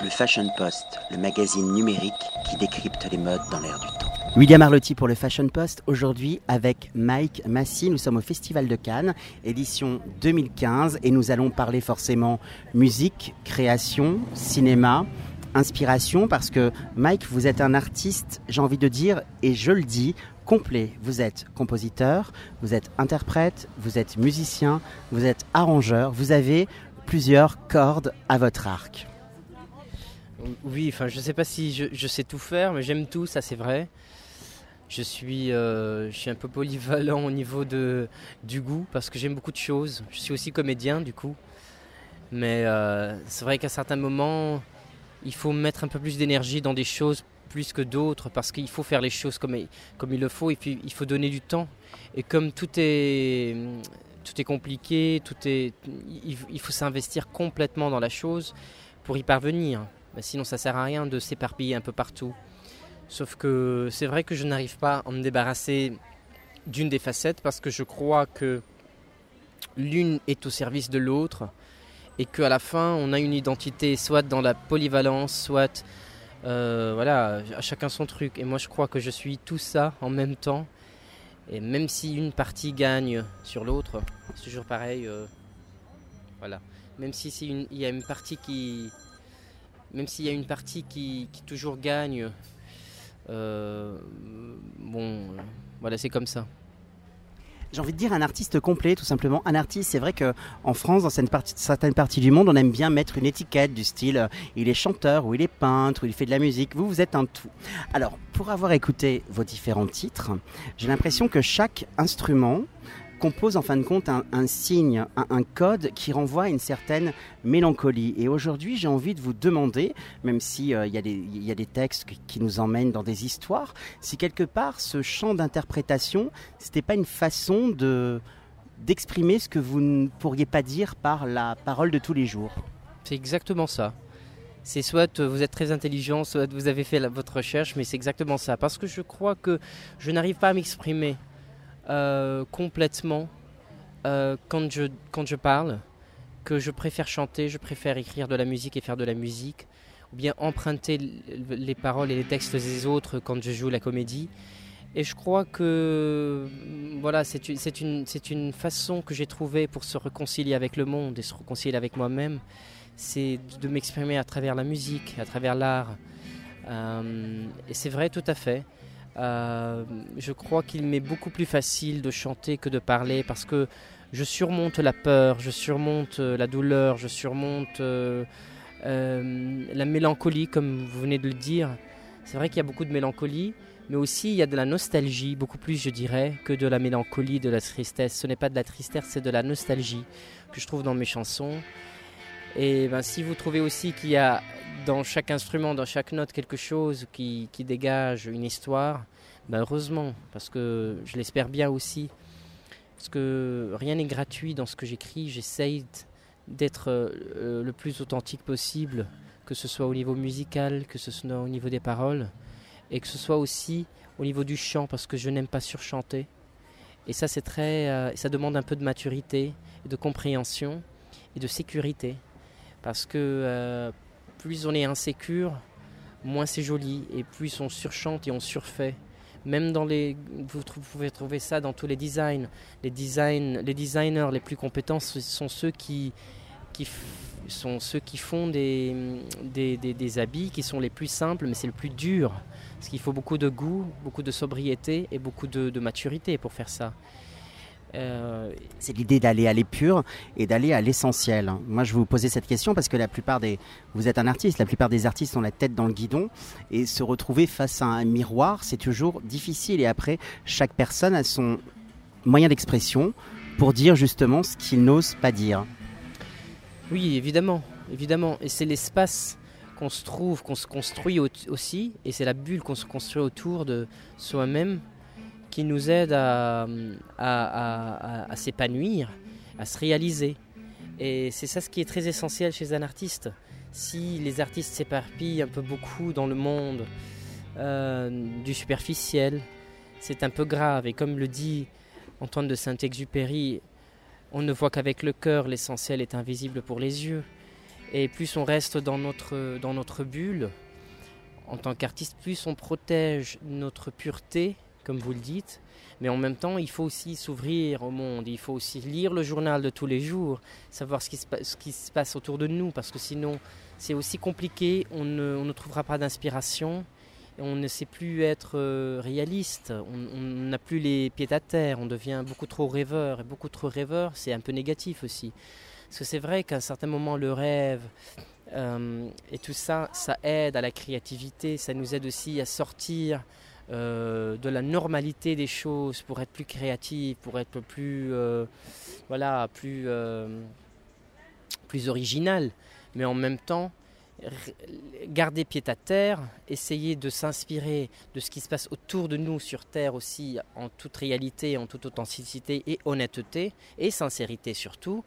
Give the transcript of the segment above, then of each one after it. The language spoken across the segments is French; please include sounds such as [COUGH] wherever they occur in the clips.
Le Fashion Post, le magazine numérique qui décrypte les modes dans l'air du temps. William Arlotti pour le Fashion Post, aujourd'hui avec Mike Massy. Nous sommes au Festival de Cannes, édition 2015, et nous allons parler forcément musique, création, cinéma, inspiration, parce que Mike, vous êtes un artiste, j'ai envie de dire, et je le dis, complet. Vous êtes compositeur, vous êtes interprète, vous êtes musicien, vous êtes arrangeur, vous avez plusieurs cordes à votre arc. Oui, enfin, je sais pas si je, sais tout faire, mais j'aime tout, ça c'est vrai. Je suis, euh, un peu polyvalent au niveau du goût parce que j'aime beaucoup de choses. Je suis aussi comédien du coup. Mais euh, c'est vrai qu'à certains moments, il faut mettre un peu plus d'énergie dans des choses plus que d'autres parce qu'il faut faire les choses comme, comme il le faut et puis il faut donner du temps. Et comme tout est, compliqué, il, faut s'investir complètement dans la chose pour y parvenir. Mais sinon, ça sert à rien de s'éparpiller un peu partout. Sauf que c'est vrai que je n'arrive pas à me débarrasser d'une des facettes parce que je crois que l'une est au service de l'autre et qu'à la fin, on a une identité soit dans la polyvalence, soit euh, voilà, à chacun son truc. Et moi, je crois que je suis tout ça en même temps. Et même si une partie gagne sur l'autre, c'est toujours pareil. Euh, voilà. Même si il y a une partie qui, même s'il y a une partie qui, toujours gagne, euh, bon, voilà, c'est comme ça j'ai envie de dire un artiste complet, tout simplement. Un artiste, c'est vrai qu'en France, dans certaines parties, du monde, on aime bien mettre une étiquette du style euh, il est chanteur, ou il est peintre, ou il fait de la musique. Vous, vous êtes un tout. Alors, pour avoir écouté vos différents titres, j'ai l'impression que chaque instrument compose en fin de compte un, signe, un, code qui renvoie à une certaine mélancolie. Et aujourd'hui, j'ai envie de vous demander, même s'il euh, y, a des textes qui nous emmènent dans des histoires, si quelque part ce champ d'interprétation, c'était pas une façon de d'exprimer ce que vous ne pourriez pas dire par la parole de tous les jours. C'est exactement ça. C'est soit vous êtes très intelligent, soit vous avez fait votre recherche, mais c'est exactement ça. Parce que je crois que je n'arrive pas à m'exprimer euh, complètement euh, quand, je, quand je parle, que je préfère chanter, je préfère écrire de la musique et faire de la musique, ou bien emprunter les paroles et les textes des autres quand je joue la comédie. Et je crois que voilà, c'est une, une, façon que j'ai trouvée pour se réconcilier avec le monde et se réconcilier avec moi-même. C'est de m'exprimer à travers la musique, à travers l'art. Euh, et c'est vrai tout à fait. Euh, je crois qu'il m'est beaucoup plus facile de chanter que de parler parce que je surmonte la peur, je surmonte euh, la douleur, je surmonte euh, la mélancolie, comme vous venez de le dire. C'est vrai qu'il y a beaucoup de mélancolie, mais aussi il y a de la nostalgie, beaucoup plus je dirais, que de la mélancolie, de la tristesse. Ce n'est pas de la tristesse, c'est de la nostalgie que je trouve dans mes chansons. Et ben, si vous trouvez aussi qu'il y a dans chaque instrument, dans chaque note, quelque chose qui, dégage une histoire, ben heureusement, parce que je l'espère bien aussi. Parce que rien n'est gratuit dans ce que j'écris. J'essaye d'être euh, le plus authentique possible, que ce soit au niveau musical, que ce soit au niveau des paroles, et que ce soit aussi au niveau du chant, parce que je n'aime pas surchanter. Et ça, c'est très, euh, ça demande un peu de maturité, de compréhension et de sécurité. Parce que euh, plus on est insécure, moins c'est joli. Et plus on surchante et on surfait. Même dans les. Vous pouvez trouver ça dans tous les designs. Les, les designers les plus compétents sont ceux qui, sont ceux qui font des, des, des, habits qui sont les plus simples, mais c'est le plus dur. Parce qu'il faut beaucoup de goût, beaucoup de sobriété et beaucoup de maturité pour faire ça. Euh, c'est l'idée d'aller à l'épure et d'aller à l'essentiel. Moi, je vous posais cette question parce que la plupart des, vous êtes un artiste, la plupart des artistes ont la tête dans le guidon et se retrouver face à un miroir, c'est toujours difficile. Et après, chaque personne a son moyen d'expression pour dire justement ce qu'il n'ose pas dire. Oui, évidemment, évidemment. Et c'est l'espace qu'on se trouve, qu'on se construit aussi, et c'est la bulle qu'on se construit autour de soi-même qui nous aide à, s'épanouir, à se réaliser. Et c'est ça ce qui est très essentiel chez un artiste. Si les artistes s'éparpillent un peu beaucoup dans le monde euh, du superficiel, c'est un peu grave. Et comme le dit Antoine de Saint-Exupéry, on ne voit qu'avec le cœur, l'essentiel est invisible pour les yeux. Et plus on reste dans notre bulle, en tant qu'artiste, plus on protège notre pureté, comme vous le dites, mais en même temps, il faut aussi s'ouvrir au monde, il faut aussi lire le journal de tous les jours, savoir ce qui se, passe autour de nous, parce que sinon, c'est aussi compliqué, on ne, on ne trouvera pas d'inspiration, on ne sait plus être euh, réaliste, on n'a plus les pieds à terre, on devient beaucoup trop rêveur, et beaucoup trop rêveur, c'est un peu négatif aussi. Parce que c'est vrai qu'à un certain moment, le rêve euh, et tout ça, ça aide à la créativité, ça nous aide aussi à sortir euh, de la normalité des choses pour être plus créatif, pour être plus, euh, voilà, plus, euh, plus original. Mais en même temps, garder pied à terre, essayer de s'inspirer de ce qui se passe autour de nous sur Terre aussi, en toute réalité, en toute authenticité et honnêteté, et sincérité surtout,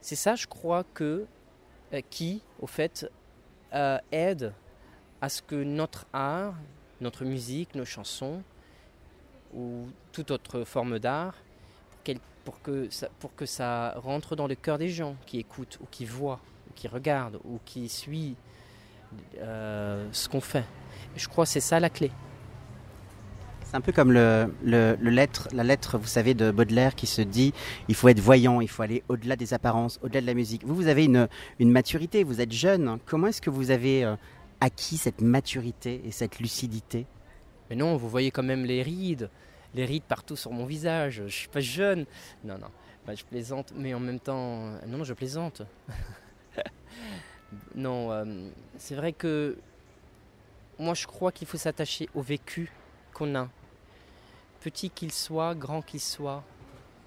c'est ça, je crois, que qui, au fait, aide à ce que notre art, notre musique, nos chansons ou toute autre forme d'art pour, que ça, pour que ça rentre dans le cœur des gens qui écoutent ou qui voient ou qui regardent ou qui suivent euh, ce qu'on fait. Je crois que c'est ça la clé. C'est un peu comme le, le, lettre, la lettre, vous savez, de Baudelaire qui se dit il faut être voyant, il faut aller au-delà des apparences, au-delà de la musique. Vous, vous avez une, une maturité, vous êtes jeune. Comment est-ce que vous avez euh, acquis cette maturité et cette lucidité Mais non, vous voyez quand même les rides, les rides partout sur mon visage. Je suis pas jeune. Non, non, bah, je plaisante, mais en même temps, non, non, je plaisante. [LAUGHS] non, euh, c'est vrai que moi, je crois qu'il faut s'attacher au vécu qu'on a, petit qu'il soit, grand qu'il soit,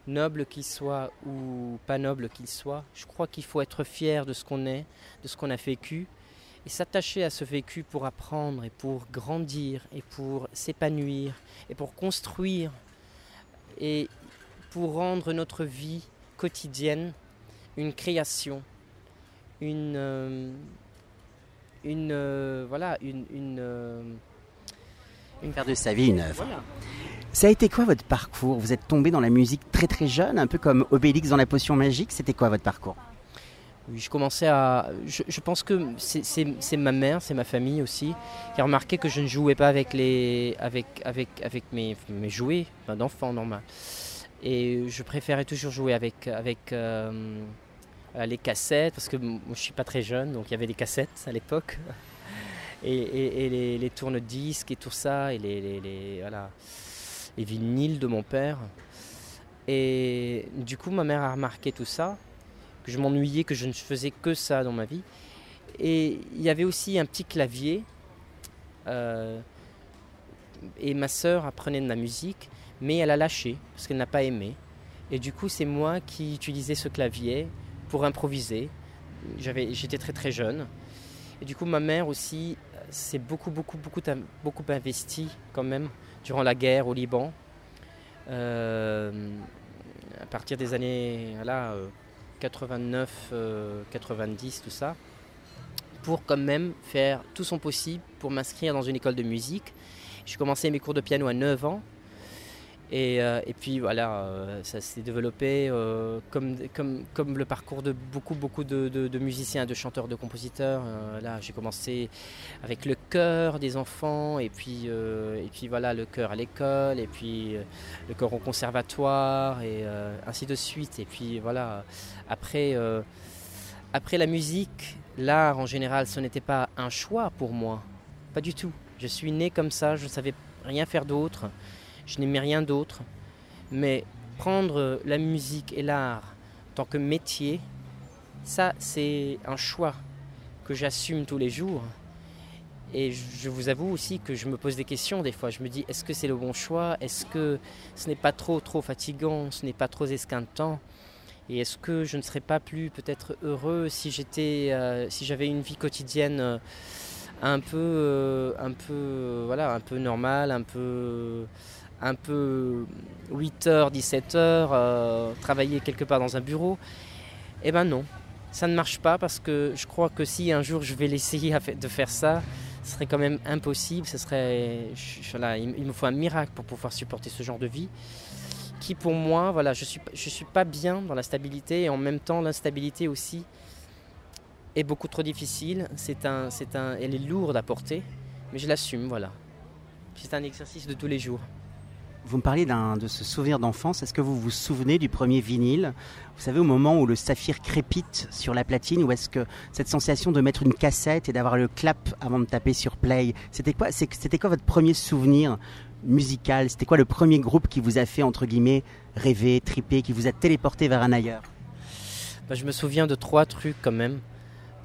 noble qu'il soit ou pas noble qu'il soit. Je crois qu'il faut être fier de ce qu'on est, de ce qu'on a vécu et s'attacher à ce vécu pour apprendre et pour grandir et pour s'épanouir et pour construire et pour rendre notre vie quotidienne une création, une, euh, une euh, voilà, une, une, euh, une, faire de sa vie une œuvre. Ça a été quoi votre parcours? Vous êtes tombé dans la musique très très jeune, un peu comme Obélix dans la potion magique. C'était quoi votre parcours? Je commençais à. Je, pense que c'est ma mère, c'est ma famille aussi, qui a remarqué que je ne jouais pas avec, les, avec, avec, avec mes, mes jouets d'enfant normal. Et je préférais toujours jouer avec, avec euh, les cassettes, parce que je ne suis pas très jeune, donc il y avait des cassettes à l'époque. [LAUGHS] Et, et, les, les tourne-disques et tout ça, et les, les, les, voilà, les vinyles de mon père. Et du coup, ma mère a remarqué tout ça que je m'ennuyais, que je ne faisais que ça dans ma vie. Et il y avait aussi un petit clavier. Euh, et ma sœur apprenait de la musique, mais elle a lâché parce qu'elle n'a pas aimé. Et du coup, c'est moi qui utilisais ce clavier pour improviser. J'étais très très jeune. Et du coup, ma mère aussi s'est beaucoup, beaucoup, beaucoup, beaucoup investi quand même durant la guerre au Liban. Euh, à partir des années là, 89, 90, euh, tout ça, pour quand même faire tout son possible pour m'inscrire dans une école de musique. J'ai commencé mes cours de piano à 9 ans. Et, euh, et puis voilà, euh, ça s'est développé comme, comme, comme, le parcours de beaucoup, beaucoup de, de, musiciens, de chanteurs, de compositeurs. là, j'ai commencé avec le chœur des enfants, et puis, et puis voilà, le chœur à l'école, et puis le chœur au conservatoire, et ainsi de suite. Et puis voilà, après, euh, après la musique, l'art en général, ce n'était pas un choix pour moi. Pas du tout. Je suis né comme ça, je ne savais rien faire d'autre. Je n'aimais rien d'autre. Mais prendre la musique et l'art en tant que métier, ça, c'est un choix que j'assume tous les jours. Et je vous avoue aussi que je me pose des questions des fois. Je me dis, est-ce que c'est le bon choix? Est-ce que ce n'est pas trop trop fatigant? Ce n'est pas trop esquintant? Et est-ce que je ne serais pas plus peut-être heureux si j'étais, euh, si j'avais une vie quotidienne euh, un peu, euh, un peu, voilà, un peu normale, un peu, un peu 8h, 17h, travailler quelque part dans un bureau Eh ben non, ça ne marche pas parce que je crois que si un jour je vais l'essayer de faire ça, ce serait quand même impossible. Ce serait, il me faut un miracle pour pouvoir supporter ce genre de vie qui pour moi, voilà, je suis, je suis pas bien dans la stabilité et en même temps l'instabilité aussi est beaucoup trop difficile. C'est un, elle est lourde à porter, mais je l'assume, voilà. C'est un exercice de tous les jours. Vous me parlez de ce souvenir d'enfance. Est-ce que vous vous souvenez du premier vinyle? Vous savez, au moment où le saphir crépite sur la platine, ou est-ce que cette sensation de mettre une cassette et d'avoir le clap avant de taper sur play, c'était quoi, c'était quoi votre premier souvenir musical? C'était quoi le premier groupe qui vous a fait, entre guillemets, rêver, triper, qui vous a téléporté vers un ailleurs? Bah, Je me souviens de trois trucs quand même.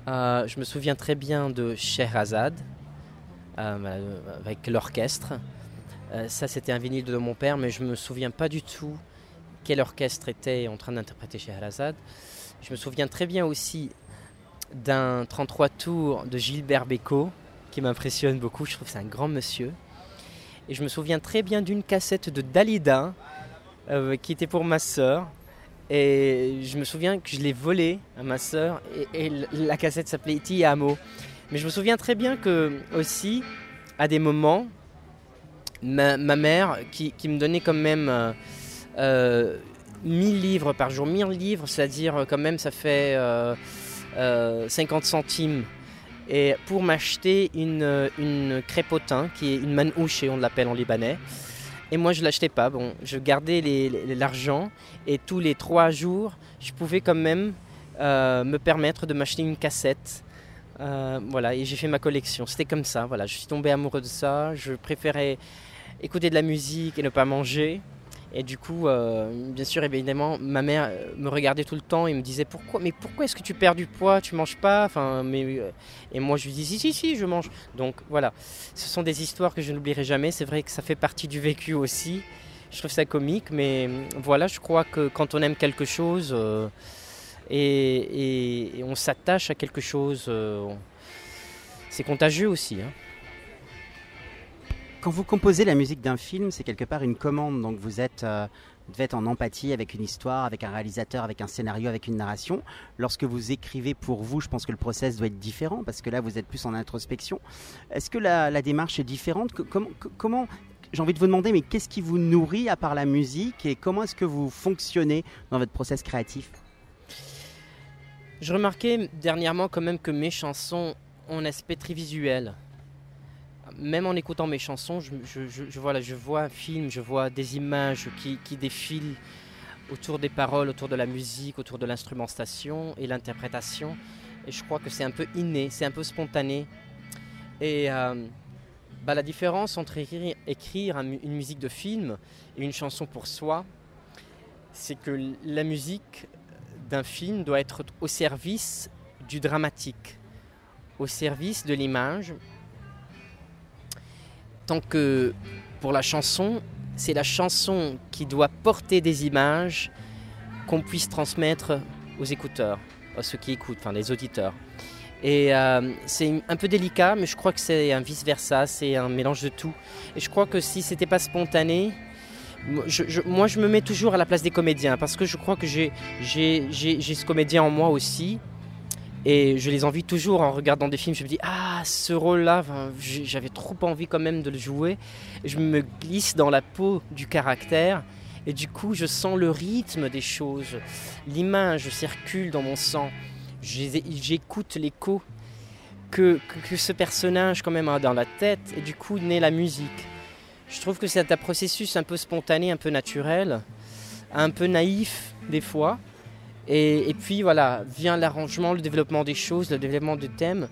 Euh, je me souviens très bien de Sherazade, euh, avec l'orchestre. Euh, ça, c'était un vinyle de mon père, mais je me souviens pas du tout quel orchestre était en train d'interpréter chez Harazad. Je me souviens très bien aussi d'un 33 tours de Gilbert Bécaud qui m'impressionne beaucoup. Je trouve que c'est un grand monsieur. Et je me souviens très bien d'une cassette de Dalida euh, qui était pour ma sœur. Et je me souviens que je l'ai volée à ma sœur et, la cassette s'appelait Iti Amo. Mais je me souviens très bien que aussi, à des moments, ma, mère qui, me donnait quand même euh, euh, 1000 livres par jour. 1000 livres, c'est-à-dire euh, quand même ça fait 50 euh, centimes. Et pour m'acheter une, une crépotin, qui est une manouche, on l'appelle en libanais. Et moi, je l'achetais pas. Bon, je gardais l'argent et tous les trois jours, je pouvais quand même me permettre de m'acheter une cassette. voilà, et j'ai fait ma collection. C'était comme ça. Voilà, je suis tombé amoureux de ça. Je préférais écouter de la musique et ne pas manger. Et du coup, euh, bien sûr, évidemment, ma mère euh, me regardait tout le temps et me disait pourquoi, mais pourquoi est-ce que tu perds du poids, tu manges pas, enfin, mais euh, et moi je lui dis si si si, je mange. Donc voilà, ce sont des histoires que je n'oublierai jamais. C'est vrai que ça fait partie du vécu aussi. Je trouve ça comique, mais voilà, je crois que quand on aime quelque chose et, on s'attache à quelque chose, c'est contagieux aussi. Hein. Quand vous composez la musique d'un film, c'est quelque part une commande, donc vous êtes, euh, devez être en empathie avec une histoire, avec un réalisateur, avec un scénario, avec une narration. Lorsque vous écrivez pour vous, je pense que le process doit être différent, parce que là, vous êtes plus en introspection. Est-ce que la, démarche est différente? Comment, j'ai envie de vous demander, mais qu'est-ce qui vous nourrit à part la musique et comment est-ce que vous fonctionnez dans votre process créatif? Je remarquais dernièrement quand même que mes chansons ont un aspect très visuel même en écoutant mes chansons, je, vois un film, je vois des images qui, défilent autour des paroles, autour de la musique, autour de l'instrumentation et l'interprétation. Et je crois que c'est un peu inné, c'est un peu spontané. Et euh, bah, la différence entre écrire, une musique de film et une chanson pour soi, c'est que la musique d'un film doit être au service du dramatique, au service de l'image, tant que pour la chanson, c'est la chanson qui doit porter des images qu'on puisse transmettre aux écouteurs, à ceux qui écoutent, enfin les auditeurs. Et euh, c'est un peu délicat, mais je crois que c'est un vice-versa, c'est un mélange de tout. Et je crois que si c'était pas spontané, moi je me mets toujours à la place des comédiens, parce que je crois que j'ai ce comédien en moi aussi, et je les envie toujours en regardant des films. Je me dis, ah, ce rôle-là, j'avais trop envie quand même de le jouer. Je me glisse dans la peau du caractère. Et du coup, je sens le rythme des choses. L'image circule dans mon sang. J'écoute l'écho que, que, ce personnage quand même a dans la tête. Et du coup, naît la musique. Je trouve que c'est un processus un peu spontané, un peu naturel, un peu naïf des fois et, puis voilà, vient l'arrangement, le développement des choses, le développement de thèmes.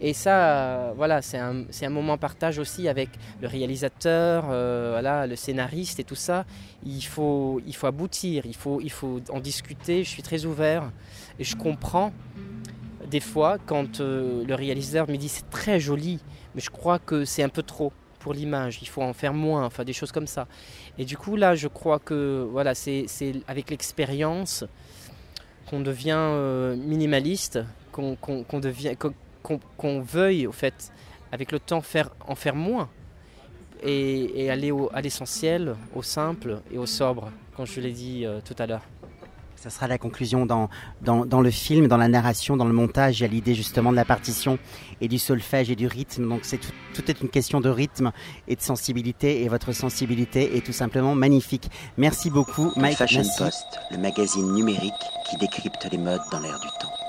Et ça, voilà, c'est un, un, moment partage aussi avec le réalisateur, euh, voilà, le scénariste et tout ça. Il faut, il faut aboutir, il faut, il faut en discuter. Je suis très ouvert et je comprends des fois quand euh, le réalisateur me dit c'est très joli, mais je crois que c'est un peu trop pour l'image. Il faut en faire moins, enfin des choses comme ça. Et du coup là, je crois que voilà, c'est avec l'expérience qu'on devient euh, minimaliste, qu'on devient, qu'on veuille au fait, avec le temps, faire, en faire moins et, aller à l'essentiel, au simple et au sobre, comme je l'ai dit euh, tout à l'heure. Ça sera la conclusion dans, dans, le film, dans la narration, dans le montage. Il y a l'idée justement de la partition et du solfège et du rythme. Donc c'est tout, est une question de rythme et de sensibilité. Et votre sensibilité est tout simplement magnifique. Merci beaucoup, Mike. Fashion Post, le magazine numérique qui décrypte les modes dans l'air du temps.